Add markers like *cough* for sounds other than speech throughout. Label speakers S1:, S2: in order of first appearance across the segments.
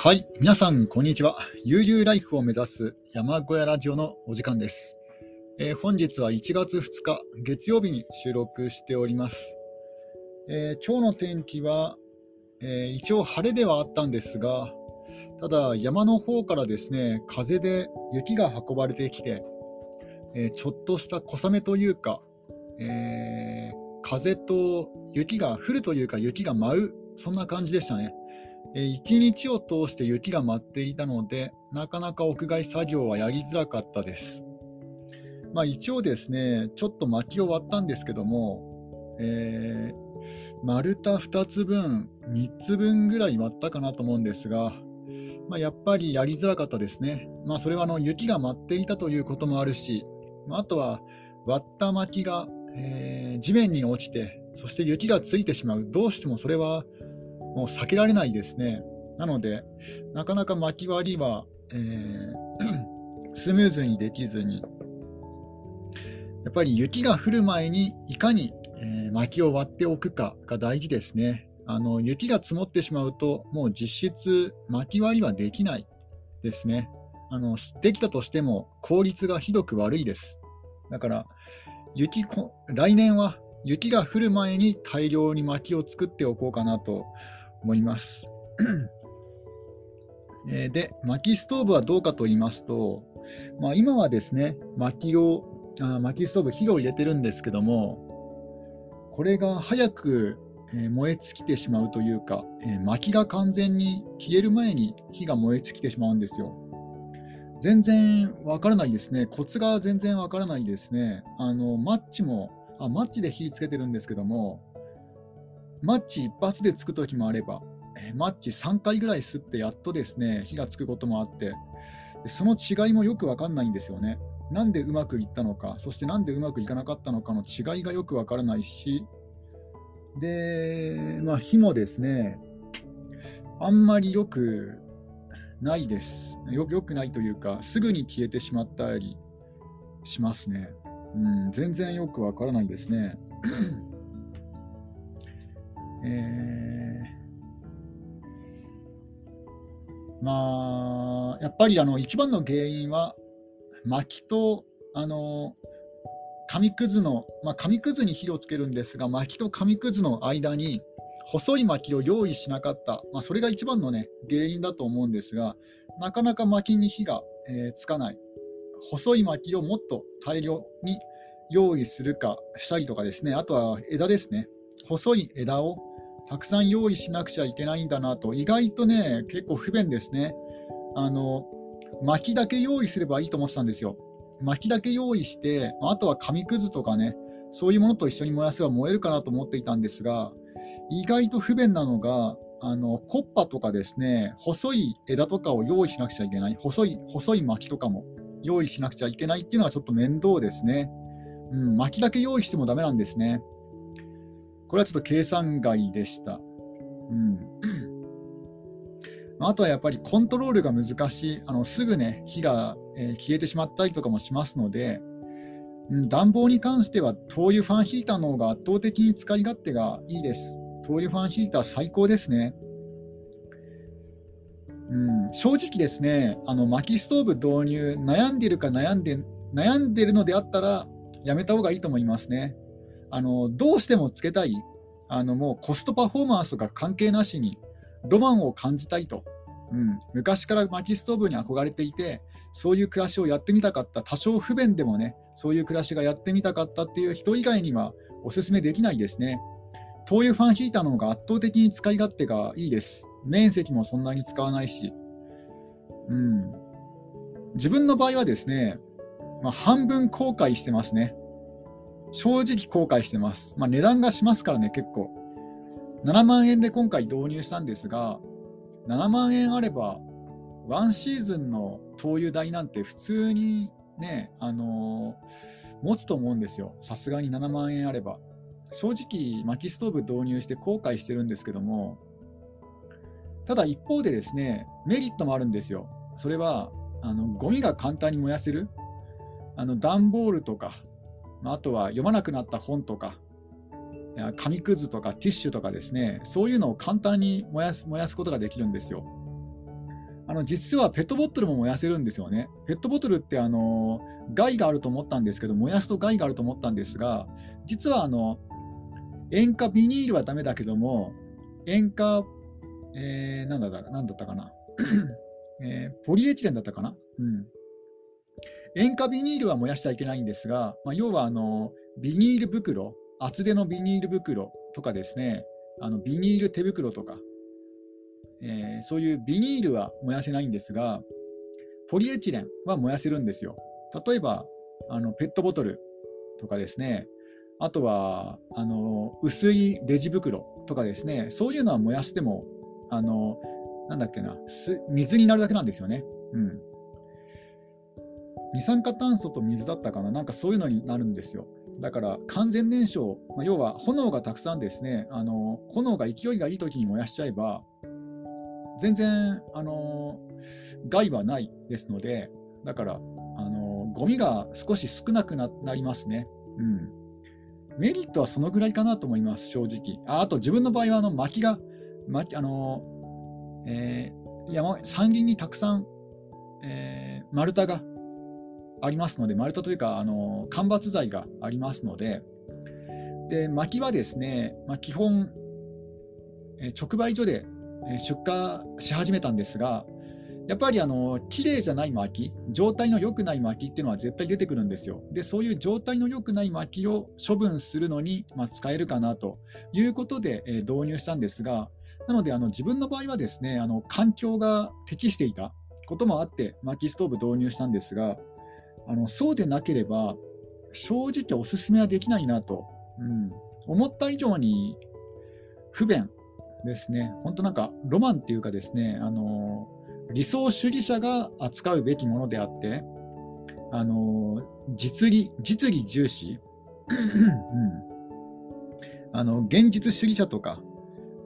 S1: はい、皆さん、こんにちは。悠々ライフを目指す山小屋ラジオのお時間です。えー、本日は1月2日、月曜日に収録しております。えー、今日の天気は、えー、一応晴れではあったんですが、ただ山の方からですね、風で雪が運ばれてきて、えちょっとした小雨というか、え風と雪が降るというか雪が舞う、そんな感じでしたね。一日を通して雪が舞っていたので、なかなか屋外作業はやりづらかったです。まあ、一応ですね、ちょっと薪を割ったんですけども、えー、丸太2つ分、3つ分ぐらい割ったかなと思うんですが、まあ、やっぱりやりづらかったですね。まあ、それはあの雪が舞っていたということもあるし、まあとは割った薪が、えー、地面に落ちて、そして雪がついてしまう、どうしてもそれはもう避けられないですね。なので、なかなか巻き割りは、えー、*clears throat* スムーズにできずに、やっぱり雪が降る前にいかに、えー、薪を割っておくかが大事ですね。あの雪が積もってしまうと、もう実質、薪割りはできないですね。あのできたとしても効率がひどく悪いです。だから雪来年は雪が降る前に大量に薪を作っておこうかなと思います。*clears throat* で、薪ストーブはどうかと言いますと、まあ、今はですね、薪をあ薪ストーブ、火を入れてるんですけども、これが早く、え燃え尽きてしまうというか、え薪が完全に消える前に火が燃え尽きてしまうんですよ。全然わからないですね。コツが全然わからないですね。あのマッチもあ、マッチで火つけてるんですけども、マッチ一発でつくときもあれば、えマッチ3回ぐらい吸ってやっとですね、火がつくこともあって、その違いもよくわかんないんですよね。なんでうまくいったのか、そしてなんでうまくいかなかったのかの違いがよくわからないし、で、まあ、火もですね、あんまりよくないです。よよくないというか、すぐに消えてしまったりしますね。うん、全然よくわからないですね。えー、まあ、やっぱりあの一番の原因は、薪とあの紙くずの、まあ、紙くずに火をつけるんですが、薪と紙くずの間に細い薪を用意しなかった、まあ、それが一番の、ね、原因だと思うんですが、なかなか薪に火が、えー、つかない。細い薪をもっと大量に用意するかしたりとかですね、あとは枝ですね。細い枝をたくさん用意しなくちゃいけないんだなと、意外とね、結構不便ですね。あの、薪だけ用意すればいいと思ってたんですよ。薪だけ用意して、あとは紙くずとかね、そういうものと一緒に燃やせば燃えるかなと思っていたんですが、意外と不便なのが、あのコッパとかですね、細い枝とかを用意しなくちゃいけない、細い細い薪とかも用意しなくちゃいけないっていうのはちょっと面倒ですね。うん、薪だけ用意してもダメなんですね。これはちょっと計算外でした。うん、あとはやっぱりコントロールが難しい、あのすぐね、火が、えー、消えてしまったりとかもしますので、うん、暖房に関しては灯油ファンヒーターの方が圧倒的に使い勝手がいいです。灯油ファンヒーター最高ですね。うん、正直ですね、あの薪ストーブ導入、悩んでるか悩んで悩んでるのであったら、やめた方がいいと思いますね。あのどうしてもつけたい、あのもうコストパフォーマンスとか関係なしに、ロマンを感じたいと、うん、昔から薪ストーブに憧れていて、そういう暮らしをやってみたかった、多少不便でもね、そういう暮らしがやってみたかったっていう人以外にはお勧めできないですね。灯油ファンヒーターの方が圧倒的に使い勝手がいいです。面積もそんなに使わないし。うん、自分の場合はですね、まあ、半分後悔してますね。正直後悔してます。まあ、値段がしますからね、結構。7万円で今回導入したんですが、7万円あれば、ワンシーズンの灯油代なんて普通にね、あのー、持つと思うんですよ。さすがに7万円あれば。正直、薪ストーブ導入して後悔してるんですけども、ただ一方でですね、メリットもあるんですよ。それは、あのゴミが簡単に燃やせる。あの段ボールとか、あとは読まなくなった本とか、紙くずとかティッシュとかですね、そういうのを簡単に燃やす燃やすことができるんですよ。あの実はペットボトルも燃やせるんですよね。ペットボトルってあの害があると思ったんですけど、燃やすと害があると思ったんですが、実はあの塩化ビニールはダメだけども、塩化、えー、なんだなんだったかな、*clears throat* えー、ポリエチレンだったかな、うん、塩化ビニールは燃やしちゃいけないんですが、まあ、要はあのビニール袋、厚手のビニール袋とかですね、あのビニール手袋とか、えー、そういうビニールは燃やせないんですが、ポリエチレンは燃やせるんですよ。例えば、あのペットボトルとかですね、あとはあの薄いレジ袋とかですね、そういうのは燃やしても、あのなんだっけな、水になるだけなんですよね。うん。二酸化炭素と水だったかな、なんかそういうのになるんですよ。だから完全燃焼、まあ、要は炎がたくさんですね、あの炎が勢いがいい時に燃やしちゃえば、全然あの害はないですので、だからあのゴミが少し少なくなりますね。うん、メリットはそのぐらいかなと思います、正直。ああと自分の場合はあの薪が、薪あのえー、山山林にたくさん、えー、丸太がありますので、丸太というか、あの間伐材がありますので、で薪はですね、まあ、基本、え直売所で出荷し始めたんですが、やっぱりあの綺麗じゃない薪、状態の良くない薪っていうのは絶対出てくるんですよ。で、そういう状態の良くない薪を処分するのに、まあ、使えるかなということで、え導入したんですが、なのであの自分の場合はですね、あの環境が適していたこともあって、薪ストーブ導入したんですが、あのそうでなければ、正直おすすめはできないなと、うん、思った以上に不便ですね、本当なんかロマンっていうかですね、あの理想主義者が扱うべきものであって、あの実利実利重視、*clears throat* うん、あの現実主義者とか、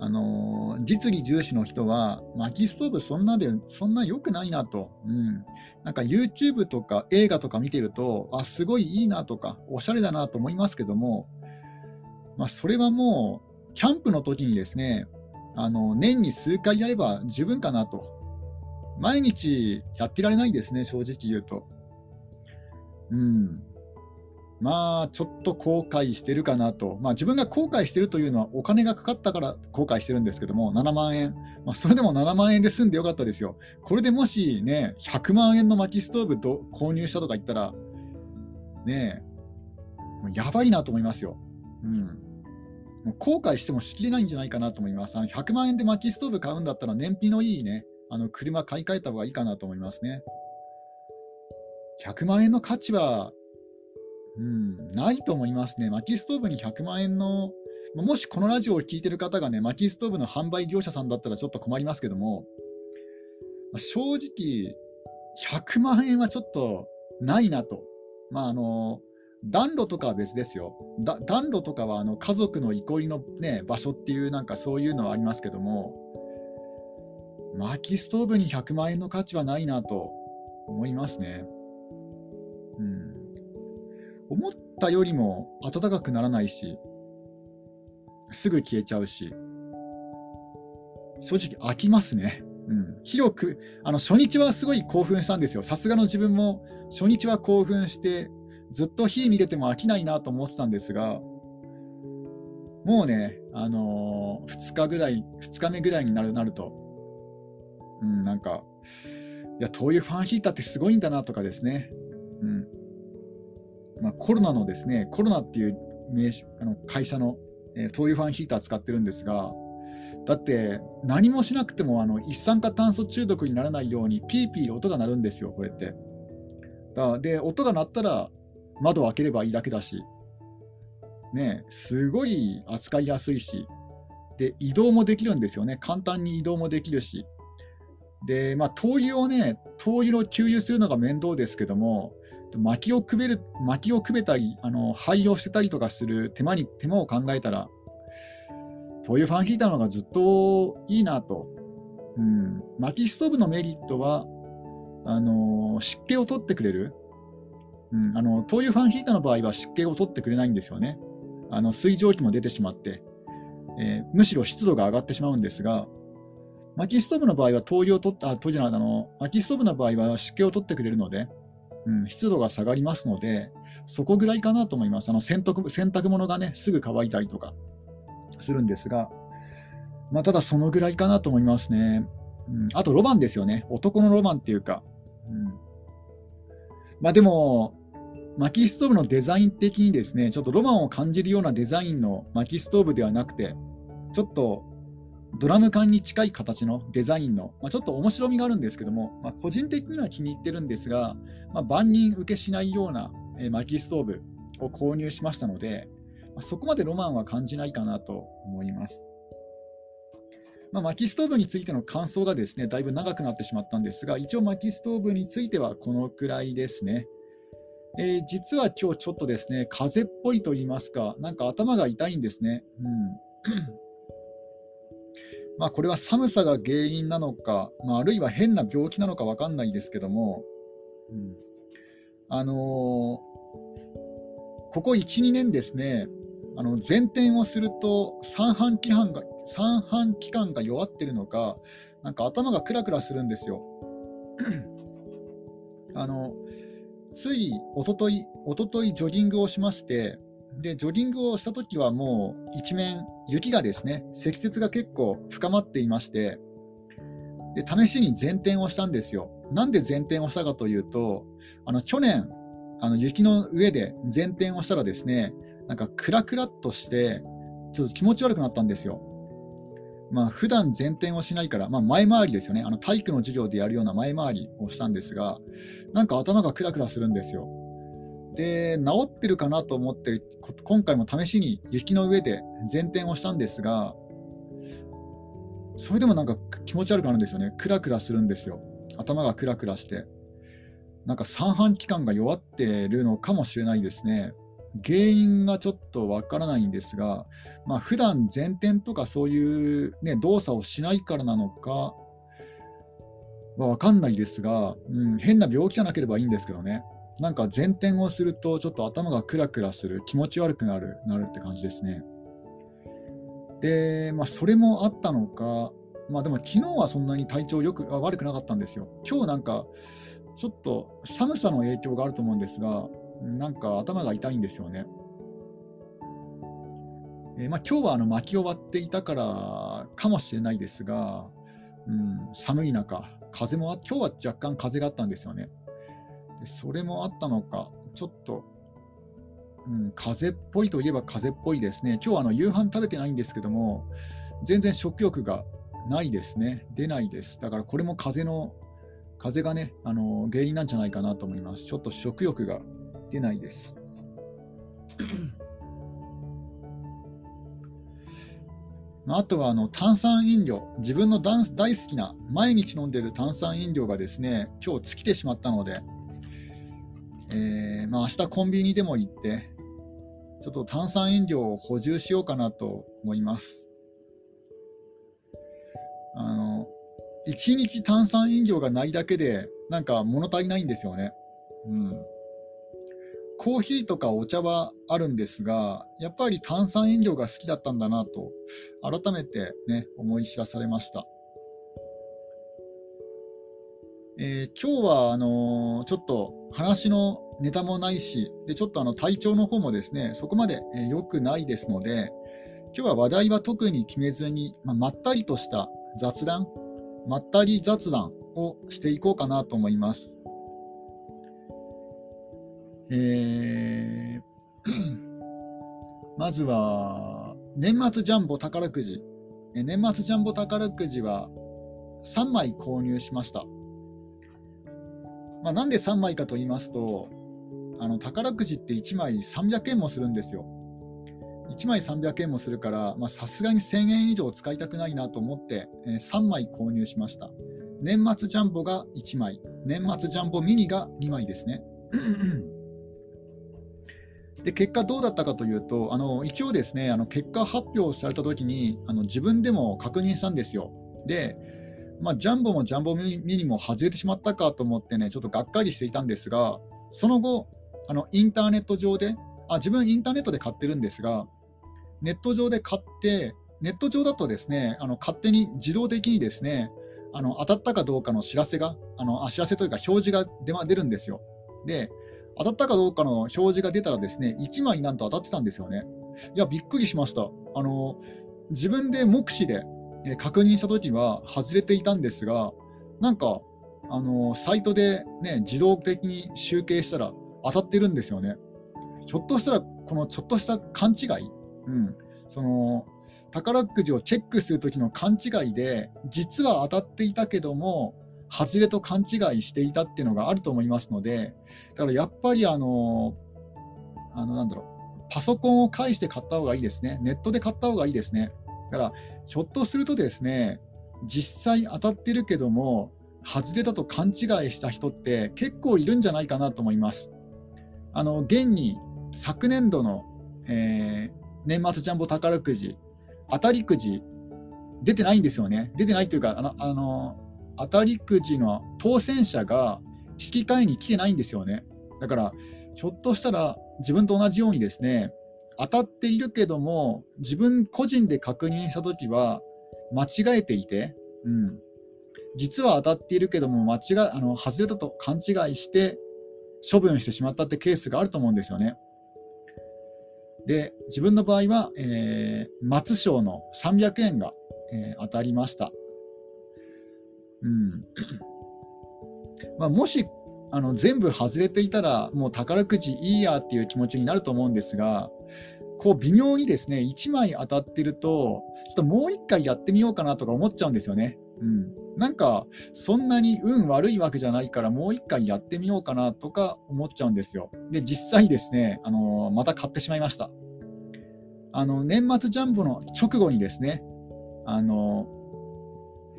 S1: あの実利重視の人は、薪ストーブそんなで、そんな良くないなと、うん、なんか YouTube とか映画とか見てると、あ、すごいいいなとか、おしゃれだなと思いますけども、まあ、それはもう、キャンプの時にですね、あの年に数回やれば十分かなと。毎日やってられないですね、正直言うと。うん。まあ、ちょっと後悔してるかなと、まあ、自分が後悔してるというのは、お金がかかったから後悔してるんですけども、7万円、まあ、それでも7万円で済んでよかったですよ。これでもしね、100万円の薪ストーブと購入したとか言ったら、ねもうやばいなと思いますよ。うん。もう後悔してもしきれないんじゃないかなと思います。あの100万円で薪ストーブ買うんだったら、燃費のいいね、あの車買い替えた方がいいかなと思いますね。100万円の価値はうん、ないと思いますね。薪ストーブに100万円の、もしこのラジオを聴いてる方がね、薪ストーブの販売業者さんだったらちょっと困りますけども、正直、100万円はちょっとないなと。まあ、あの暖炉とかは別ですよ。暖炉とかはあの家族の憩いの、ね、場所っていう、なんかそういうのはありますけども、薪ストーブに100万円の価値はないなと思いますね。思ったよりも暖かくならないし、すぐ消えちゃうし、正直飽きますね。うん、広く、あの初日はすごい興奮したんですよ。さすがの自分も初日は興奮して、ずっと火見てても飽きないなと思ってたんですが、もうね、あのー、2日ぐらい、2日目ぐらいになるなると、うん、なんか、いや、灯油ファンヒーターってすごいんだなとかですね、まあ、コロナのですね、コロナっていう名あの会社の、えー、灯油ファンヒーター使ってるんですが、だって何もしなくてもあの一酸化炭素中毒にならないようにピーピー音が鳴るんですよ、これって。だで、音が鳴ったら窓を開ければいいだけだし、ね、すごい扱いやすいし、で移動もできるんですよね、簡単に移動もできるし。で、まあ、灯油をね、灯油を給油するのが面倒ですけども、薪をくべる薪をくべたりあの灰を捨てたりとかする手間に手間を考えたら灯油ファンヒーターの方がずっといいなと、うん、薪ストーブのメリットはあの湿気を取ってくれる、うん、あの灯油ファンヒーターの場合は湿気を取ってくれないんですよね。あの水蒸気も出てしまって、えー、むしろ湿度が上がってしまうんですが薪ストーブの場合は灯油を取った、あ、灯油あの、薪ストーブの場合は湿気を取ってくれるので、うん、湿度が下がりますので、そこぐらいかなと思います。あの洗濯洗濯物がね、すぐ乾いたりとかするんですが、まあ、ただそのぐらいかなと思いますね。うん、あとロマンですよね。男のロマンっていうか。うん、まあでも、薪ストーブのデザイン的にですね、ちょっとロマンを感じるようなデザインの薪ストーブではなくて、ちょっとドラム缶に近い形のデザインの、まあ、ちょっと面白みがあるんですけども、まあ、個人的には気に入ってるんですが、まあ、万人受けしないような、えー、薪ストーブを購入しましたので、まあ、そこまでロマンは感じないかなと思います。まあ、薪ストーブについての感想がですねだいぶ長くなってしまったんですが、一応薪ストーブについてはこのくらいですね。えー、実は今日ちょっとですね、風邪っぽいと言いますか、なんか頭が痛いんですね。うんまあ、これは寒さが原因なのか、まあ、あるいは変な病気なのか分かんないですけども、うん、あのー、ここ1、2年ですね、あの前転をすると三半規範が三半規管が弱ってるのか、なんか頭がクラクラするんですよ。*clears throat* あのついおととい、おとといジョギングをしまして、でジョギングをしたときはもう一面、雪がですね、積雪が結構深まっていまして、で試しに前転をしたんですよ。なんで前転をしたかというと、あの去年、あの雪の上で前転をしたらですね、なんかクラクラっとして、ちょっと気持ち悪くなったんですよ。まあ普段前転をしないから、まあ、前回りですよね、あの体育の授業でやるような前回りをしたんですが、なんか頭がクラクラするんですよ。で、治ってるかなと思って、今回も試しに雪の上で前転をしたんですが、それでもなんか気持ち悪くなるんですよね。クラクラするんですよ。頭がクラクラして。なんか三半規管が弱ってるのかもしれないですね。原因がちょっとわからないんですが、まあ普段前転とかそういう、ね、動作をしないからなのかはわかんないですが、うん、変な病気じゃなければいいんですけどね。なんか前転をするとちょっと頭がクラクラする気持ち悪くなるなるって感じですね。で、まあ、それもあったのかまあでも昨日はそんなに体調よく悪くなかったんですよ。今日なんかちょっと寒さの影響があると思うんですがなんか頭が痛いんですよね。えー、まあ、今日はあの巻き終わっていたからかもしれないですが、うん、寒い中、風も今日は若干風があったんですよね。でそれもあったのか、ちょっと、うん、風邪っぽいといえば風邪っぽいですね。今日はあの夕飯食べてないんですけども、全然食欲がないですね。出ないです。だからこれも風邪の、風邪がね、あの原因なんじゃないかなと思います。ちょっと食欲が出ないです。*clears throat* あとはあの炭酸飲料、自分の大好きな毎日飲んでる炭酸飲料がですね、今日尽きてしまったので、えー、まあ、明日コンビニでも行って、ちょっと炭酸飲料を補充しようかなと思います。あの、1日炭酸飲料がないだけで、なんか物足りないんですよね。うん。コーヒーとかお茶はあるんですが、やっぱり炭酸飲料が好きだったんだなと、改めてね、思い知らされました。えー、今日はあのー、ちょっと話のネタもないし、でちょっとあの体調の方もですねそこまで良、えー、くないですので、今日は話題は特に決めずに、まあ、まったりとした雑談、まったり雑談をしていこうかなと思います。えー、*clears throat* まずは、年末ジャンボ宝くじ。年末ジャンボ宝くじは3枚購入しました。まあ、なんで3枚かと言いますと、あの宝くじって1枚300円もするんですよ。1枚300円もするから、さすがに1000円以上使いたくないなと思って、えー、3枚購入しました。年末ジャンボが1枚、年末ジャンボミニが2枚ですね。で結果どうだったかというと、あの一応ですね、あの結果発表されたときにあの自分でも確認したんですよ。で、まあ、ジャンボもジャンボミニも外れてしまったかと思ってね、ちょっとがっかりしていたんですが、その後、あのインターネット上であ、自分インターネットで買ってるんですが、ネット上で買って、ネット上だとですねあの勝手に自動的にですねあの当たったかどうかの知らせが、あのあ知らせというか表示が出,、ま、出るんですよ。で、当たったかどうかの表示が出たらですね、1枚なんと当たってたんですよね。いや、びっくりしました。あの自分で目視で確認したときは外れていたんですが、なんか、あのサイトで、ね、自動的に集計したら当たってるんですよね。ひょっとしたら、このちょっとした勘違い、うん、その宝くじをチェックするときの勘違いで、実は当たっていたけども、外れと勘違いしていたっていうのがあると思いますので、だからやっぱりあの、あのなんだろう、パソコンを介して買った方がいいですね、ネットで買った方がいいですね。だから、ひょっとするとですね、実際当たってるけども、外れたと勘違いした人って結構いるんじゃないかなと思います。あの現に昨年度の、えー、年末ジャンボ宝くじ、当たりくじ出てないんですよね。出てないというか、あのあの当たりくじの当選者が引き換えに来てないんですよね。だから、ひょっとしたら自分と同じようにですね、当たっているけども、自分個人で確認したときは、間違えていて、うん、実は当たっているけども、間違あの外れたと勘違いして、処分してしまったってケースがあると思うんですよね。で、自分の場合は、えー、松賞の300円が、えー、当たりました。うんまあ、もしあの全部外れていたら、もう宝くじいいやっていう気持ちになると思うんですが、こう微妙にですね1枚当たってると、ちょっともう1回やってみようかなとか思っちゃうんですよね。うん、なんか、そんなに運悪いわけじゃないから、もう1回やってみようかなとか思っちゃうんですよ。で、実際ですね、あのまた買ってしまいました。あの年末ジャンボの直後にですね、あの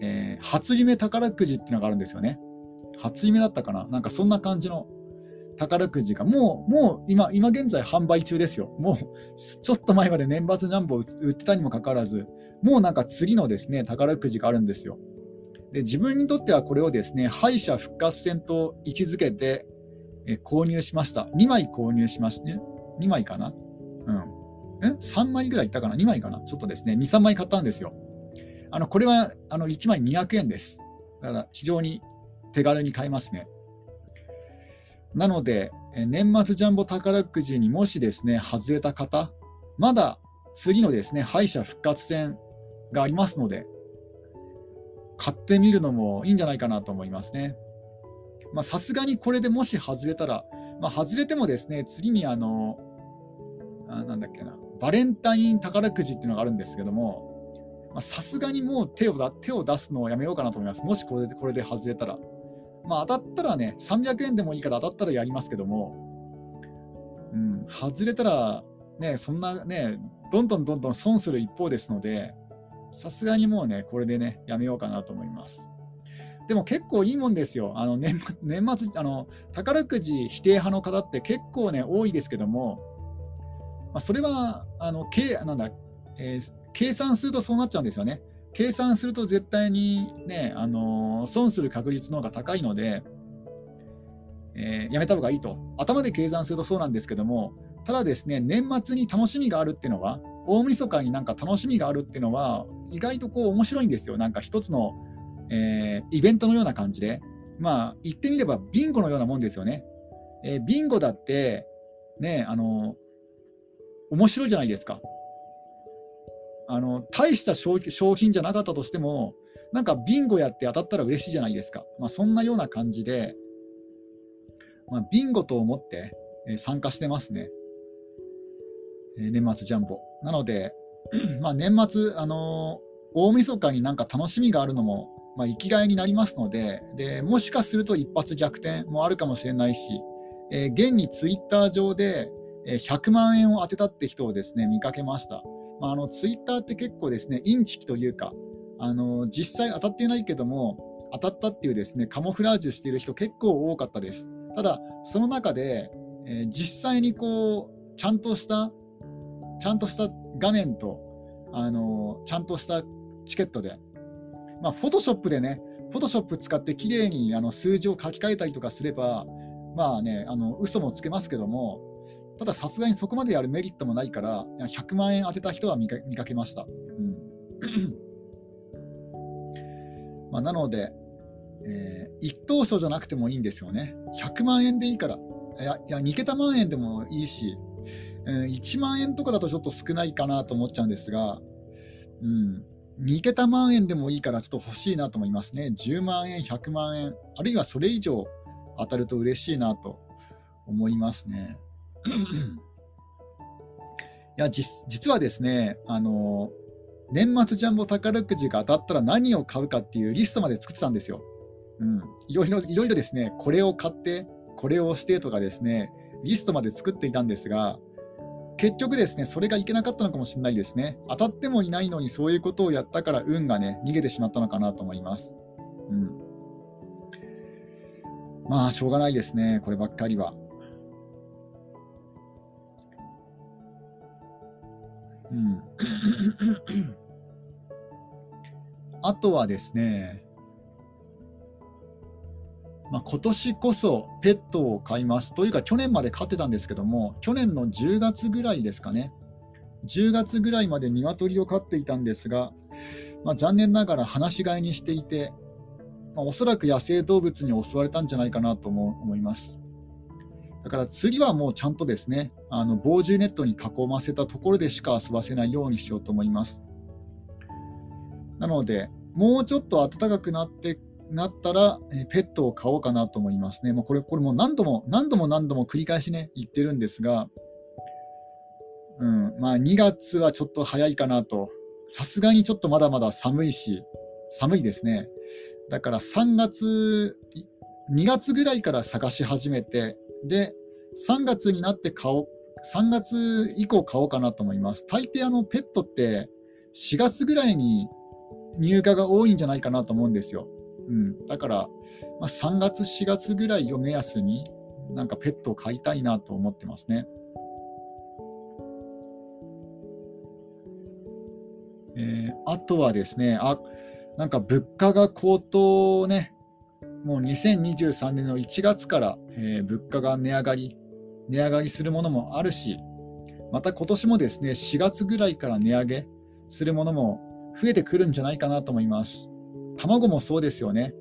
S1: えー、初夢宝くじっていうのがあるんですよね。初夢だったかななんかそんな感じの宝くじが、もう、もう今、今現在販売中ですよ。もう、ちょっと前まで年末ジャンボを売ってたにもかかわらず、もうなんか次のですね、宝くじがあるんですよ。で、自分にとってはこれをですね、敗者復活戦と位置づけて、え購入しました。2枚購入しまして、ね、2枚かな？うん。え ?3 枚ぐらいいったかな ?2 枚かな？ちょっとですね、2、3枚買ったんですよ。あのこれはあの1枚200円です。だから非常に手軽に買えますね。なので、年末ジャンボ宝くじにもしですね、外れた方、まだ次のですね、敗者復活戦がありますので、買ってみるのもいいんじゃないかなと思いますね。さすがにこれでもし外れたら、まあ、外れてもですね、次にあの、あなんだっけな、バレンタイン宝くじっていうのがあるんですけども、さすがにもう手を手を出すのをやめようかなと思います。もしこれでこれで外れたら。まあ、当たったらね、300円でもいいから当たったらやりますけども、うん、外れたら、ね、そんなね、どんどんどんどん損する一方ですので、さすがにもうね、これでね、やめようかなと思います。でも結構いいもんですよ。あの年年末あの、宝くじ否定派の方って結構ね、多いですけども、まあ、それは、あの、けなんだ、えー、計算するとそうなっちゃうんですよね。計算すると絶対にね、あのー、損する確率の方が高いので、えー、やめた方がいいと。頭で計算するとそうなんですけども、ただですね、年末に楽しみがあるっていうのは、大晦日になんか楽しみがあるっていうのは、意外とこう面白いんですよ。なんか一つの、えー、イベントのような感じで。まあ、言ってみればビンゴのようなもんですよね。えー、ビンゴだって、ね、あの面白いじゃないですか。あの大した商品じゃなかったとしても、なんかビンゴやって当たったら嬉しいじゃないですか。まあ、そんなような感じで、まあ、ビンゴと思って、え参加してますね。え年末ジャンボ。なので、*clears throat* まあ、年末、あのー、大晦日になんか楽しみがあるのも、まあ、生きがいになりますのでで、もしかすると一発逆転もあるかもしれないし、えー、現にツイッター上で100万円を当てたって人をですね見かけました。あ、のツイッターって結構ですね、インチキというか、あの実際当たっていないけども、当たったっていうですねカモフラージュしている人結構多かったです。ただ、その中で、えー、実際にこうちゃんとしたちゃんとした画面と、あのちゃんとしたチケットで、まあ、フォトショップでね、フォトショップ使ってきれいにあの数字を書き換えたりとかすれば、まあね、あの嘘もつけますけども、たださすがにそこまでやるメリットもないから、100万円当てた人は見かけました。うん *clears throat* まあ、なので、えー、一等賞じゃなくてもいいんですよね。100万円でいいから。いや、いや2桁万円でもいいし、えー、1万円とかだとちょっと少ないかなと思っちゃうんですが、うん、2桁万円でもいいからちょっと欲しいなと思いますね。10万円、100万円、あるいはそれ以上当たると嬉しいなと思いますね。いや実はですね、あの年末ジャンボ宝くじが当たったら何を買うかっていうリストまで作ってたんですよ。うん、いろいろいろいろですね、これを買って、これをしてとかですね、リストまで作っていたんですが、結局ですね、それがいけなかったのかもしれないですね。当たってもいないのにそういうことをやったから運がね、逃げてしまったのかなと思います。うん。まあ、しょうがないですね、こればっかりは。うん。*coughs* あとはですね、まあ、今年こそペットを飼いますというか去年まで飼ってたんですけども去年の10月ぐらいですかね10月ぐらいまで鶏を飼っていたんですが、まあ、残念ながら放し飼いにしていて、まあ、おそらく野生動物に襲われたんじゃないかなと思いますだから次はもうちゃんとですねあの防獣ネットに囲ませたところでしか遊ばせないようにしようと思いますなのでもうちょっと暖かくなってなったら、えペットを飼おうかなと思いますね。もうこれ、これも何度も何度も何度も繰り返しね、言ってるんですが、うん、まあ2月はちょっと早いかなと。さすがにちょっとまだまだ寒いし、寒いですね。だから3月、2月ぐらいから探し始めて、で、3月になって買おう、3月以降買おうかなと思います。大抵あのペットって4月ぐらいに入荷が多いんじゃないかなと思うんですよ。うん、だから、まあ、3月、4月ぐらいを目安に、なんかペットを飼いたいなと思ってますね。えー、あとはですね、あなんか物価が高騰ね、もう2023年の1月から、えー、物価が値上がり、値上がりするものもあるし、また今年もですね、4月ぐらいから値上げするものも増えてくるんじゃないかなと思います。卵もそうですよね。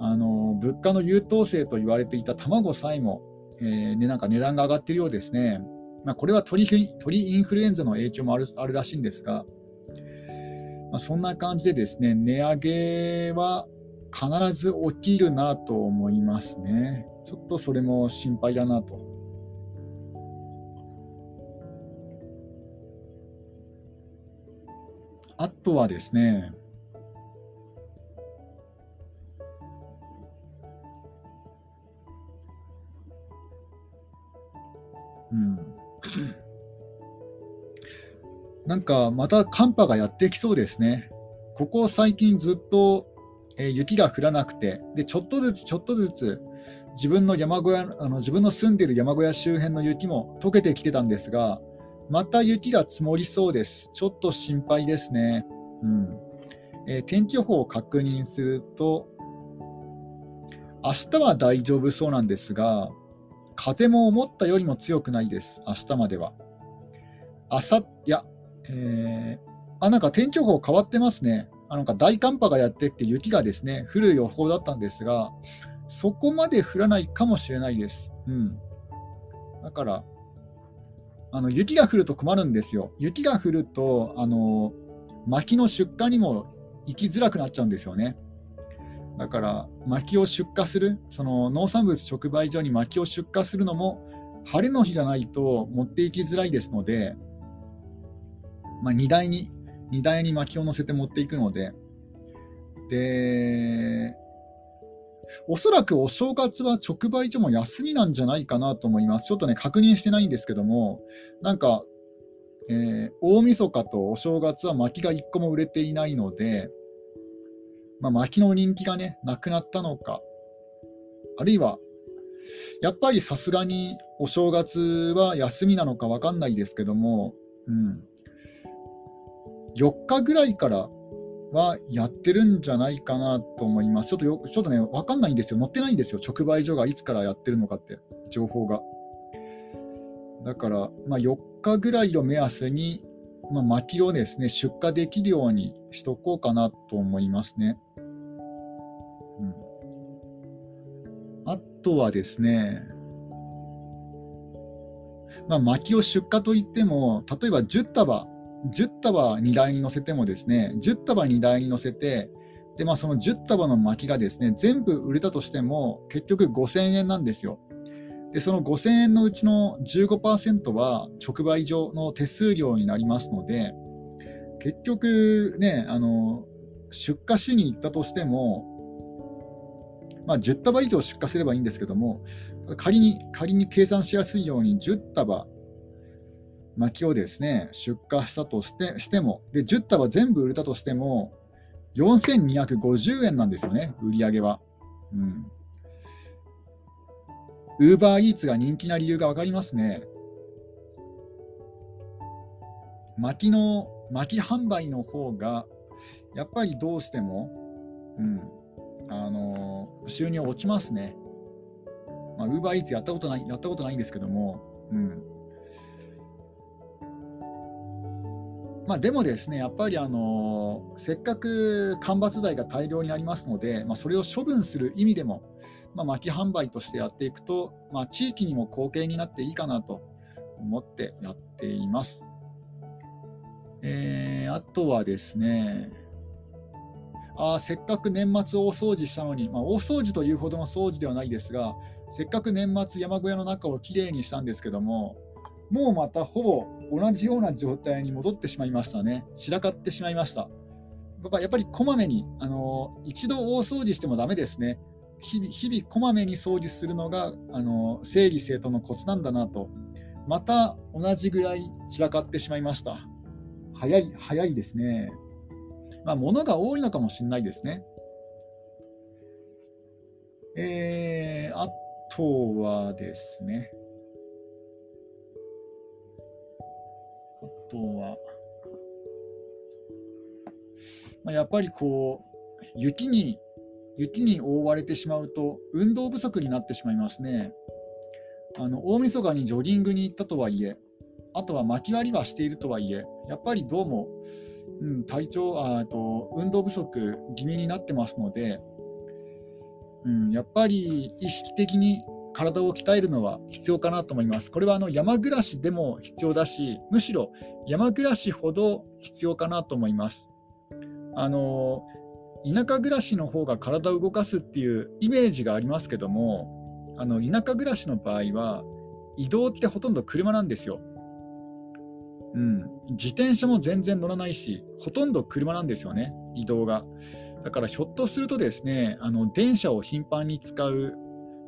S1: あの物価の優等生と言われていた卵さえも、えーね、なんか値段が上がっているようですね。まあ、これは鳥鳥インフルエンザの影響もあるあるらしいんですが、まあ、そんな感じでですね、値上げは必ず起きるなと思いますね。ちょっとそれも心配だなと。あとはですね、うん、なんかまた寒波がやってきそうですね。ここ最近ずっと、えー、雪が降らなくてで、ちょっとずつちょっとずつ自分の山小屋あの自分の住んでいる山小屋周辺の雪も溶けてきてたんですが、また雪が積もりそうです。ちょっと心配ですね。うんえー、天気予報を確認すると、明日は大丈夫そうなんですが、風も思ったよりも強くないです、明日までは。あさいや、えー、あ、なんか天気予報変わってますね。あなんか大寒波がやってきて雪がですね、降る予報だったんですが、そこまで降らないかもしれないです。うん。だから、あの雪が降ると困るんですよ。雪が降ると、あの薪の出荷にも行きづらくなっちゃうんですよね。だから薪を出荷するその農産物直売所に薪を出荷するのも晴れの日じゃないと持っていきづらいですので、まあ、荷台に荷台に薪を乗せて持っていくので。でおそらくお正月は直売所も休みなんじゃないかなと思います。ちょっとね、確認してないんですけども、なんか、えー、大晦日とお正月は薪が1個も売れていないので、まあ、薪の人気がね、なくなったのか、あるいは、やっぱりさすがにお正月は休みなのか分かんないですけども、うん、4日ぐらいからはやってるんじゃないかなと思います。ちょっとよちょっとね、分かんないんですよ。載ってないんですよ。直売所がいつからやってるのかって、情報が。だから、まあ、4日ぐらいを目安に、まあ、薪をですね出荷できるようにしとこうかなと思いますね。うん、あとはですね、まあ、薪を出荷といっても、例えば10束、10束荷台に乗せてもですね、10束荷台に乗せて、でまあ、その10束の薪がですね全部売れたとしても、結局5000円なんですよ。でその5000円のうちの15%は直売所の手数料になりますので、結局ね、あの出荷しに行ったとしても、まあ、10束以上出荷すればいいんですけども、仮に仮に計算しやすいように10束薪をですね出荷したとしてしてもで、10束全部売れたとしても、4250円なんですよね、売り上げは。うんウーバーイーツが人気な理由が分かりますね。薪の、薪販売の方が、やっぱりどうしても、うん、あの収入落ちますね。まあ、ウーバーイーツやったことない、やったことないんですけども、うん。まあ、でもですね、やっぱりあのせっかく間伐材が大量にありますので、まあ、それを処分する意味でも、まあ、薪販売としてやっていくと、まあ、地域にも貢献になっていいかなと思ってやっています。えー、あとはですね、あせっかく年末大掃除したのに、まあ、大掃除というほどの掃除ではないですが、せっかく年末山小屋の中をきれいにしたんですけども、もうまたほぼ同じような状態に戻ってしまいましたね。散らかってしまいました。やっぱりこまめに、あの一度大掃除してもだめですね。日々、日々こまめに掃除するのがあの整理整頓のコツなんだなと、また同じぐらい散らかってしまいました。早い、早いですね。まあ、物が多いのかもしれないですね。えー、あとはですね、あとは、まあ、やっぱりこう、雪に雪に覆われてしまうと運動不足になってしまいますね。あの大晦日にジョギングに行ったとはいえ、あとは巻き割りはしているとはいえ、やっぱりどうも、うん、体調あと運動不足気味になってますので、うん、やっぱり意識的に体を鍛えるのは必要かなと思います。これはあの山暮らしでも必要だし、むしろ山暮らしほど必要かなと思います。あの田舎暮らしの方が体を動かすっていうイメージがありますけどもあの田舎暮らしの場合は移動ってほとんど車なんですよ。うん、自転車も全然乗らないしほとんど車なんですよね移動が。だからひょっとするとですねあの電車を頻繁に使う、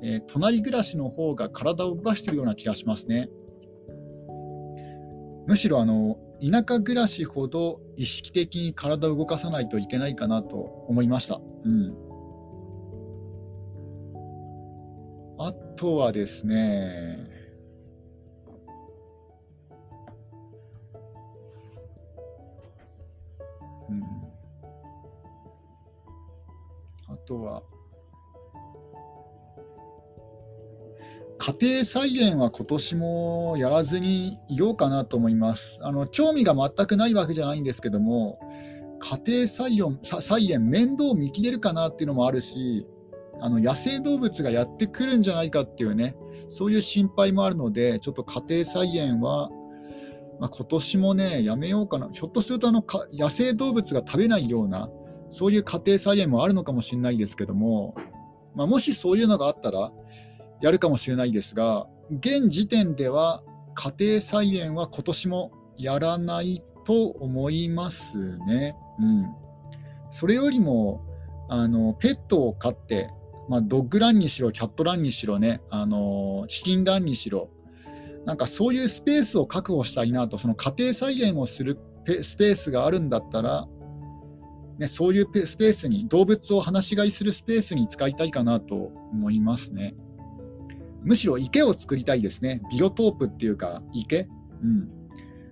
S1: えー、隣暮らしの方が体を動かしているような気がしますね。むしろあの田舎暮らしほど意識的に体を動かさないといけないかなと思いました。うん、あとはですね、うん、あとは、家庭菜園は今年もやらずにいようかなと思います。あの興味が全くないわけじゃないんですけども、家庭菜園菜園面倒見切れるかなっていうのもあるし、あの野生動物がやってくるんじゃないかっていうね、そういう心配もあるので、ちょっと家庭菜園は、まあ、今年もね、やめようかな、ひょっとするとあの野生動物が食べないような、そういう家庭菜園もあるのかもしれないですけども、まあ、もしそういうのがあったら、やるかもしれないですが、現時点では家庭菜園は今年もやらないと思いますね。うん、それよりもあのペットを飼って、まあ、ドッグランにしろ、キャットランにしろね、あのチキンランにしろ、なんかそういうスペースを確保したいなと、その家庭菜園をするスペースがあるんだったら、ね、そういうスペースに、動物を放し飼いするスペースに使いたいかなと思いますね。むしろ池を作りたいですね。ビオトープっていうか池？うん、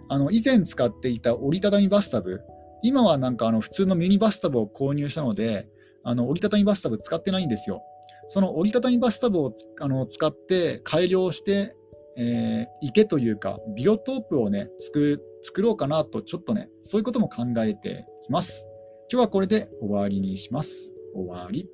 S1: あの以前使っていた折りたたみバスタブ、今はなんかあの普通のミニバスタブを購入したので、あの折りたたみバスタブ使ってないんですよ。その折りたたみバスタブをあの使って改良して、えー、池というかビオトープをね作作ろうかなと、ちょっとね、そういうことも考えています。今日はこれで終わりにします。終わり。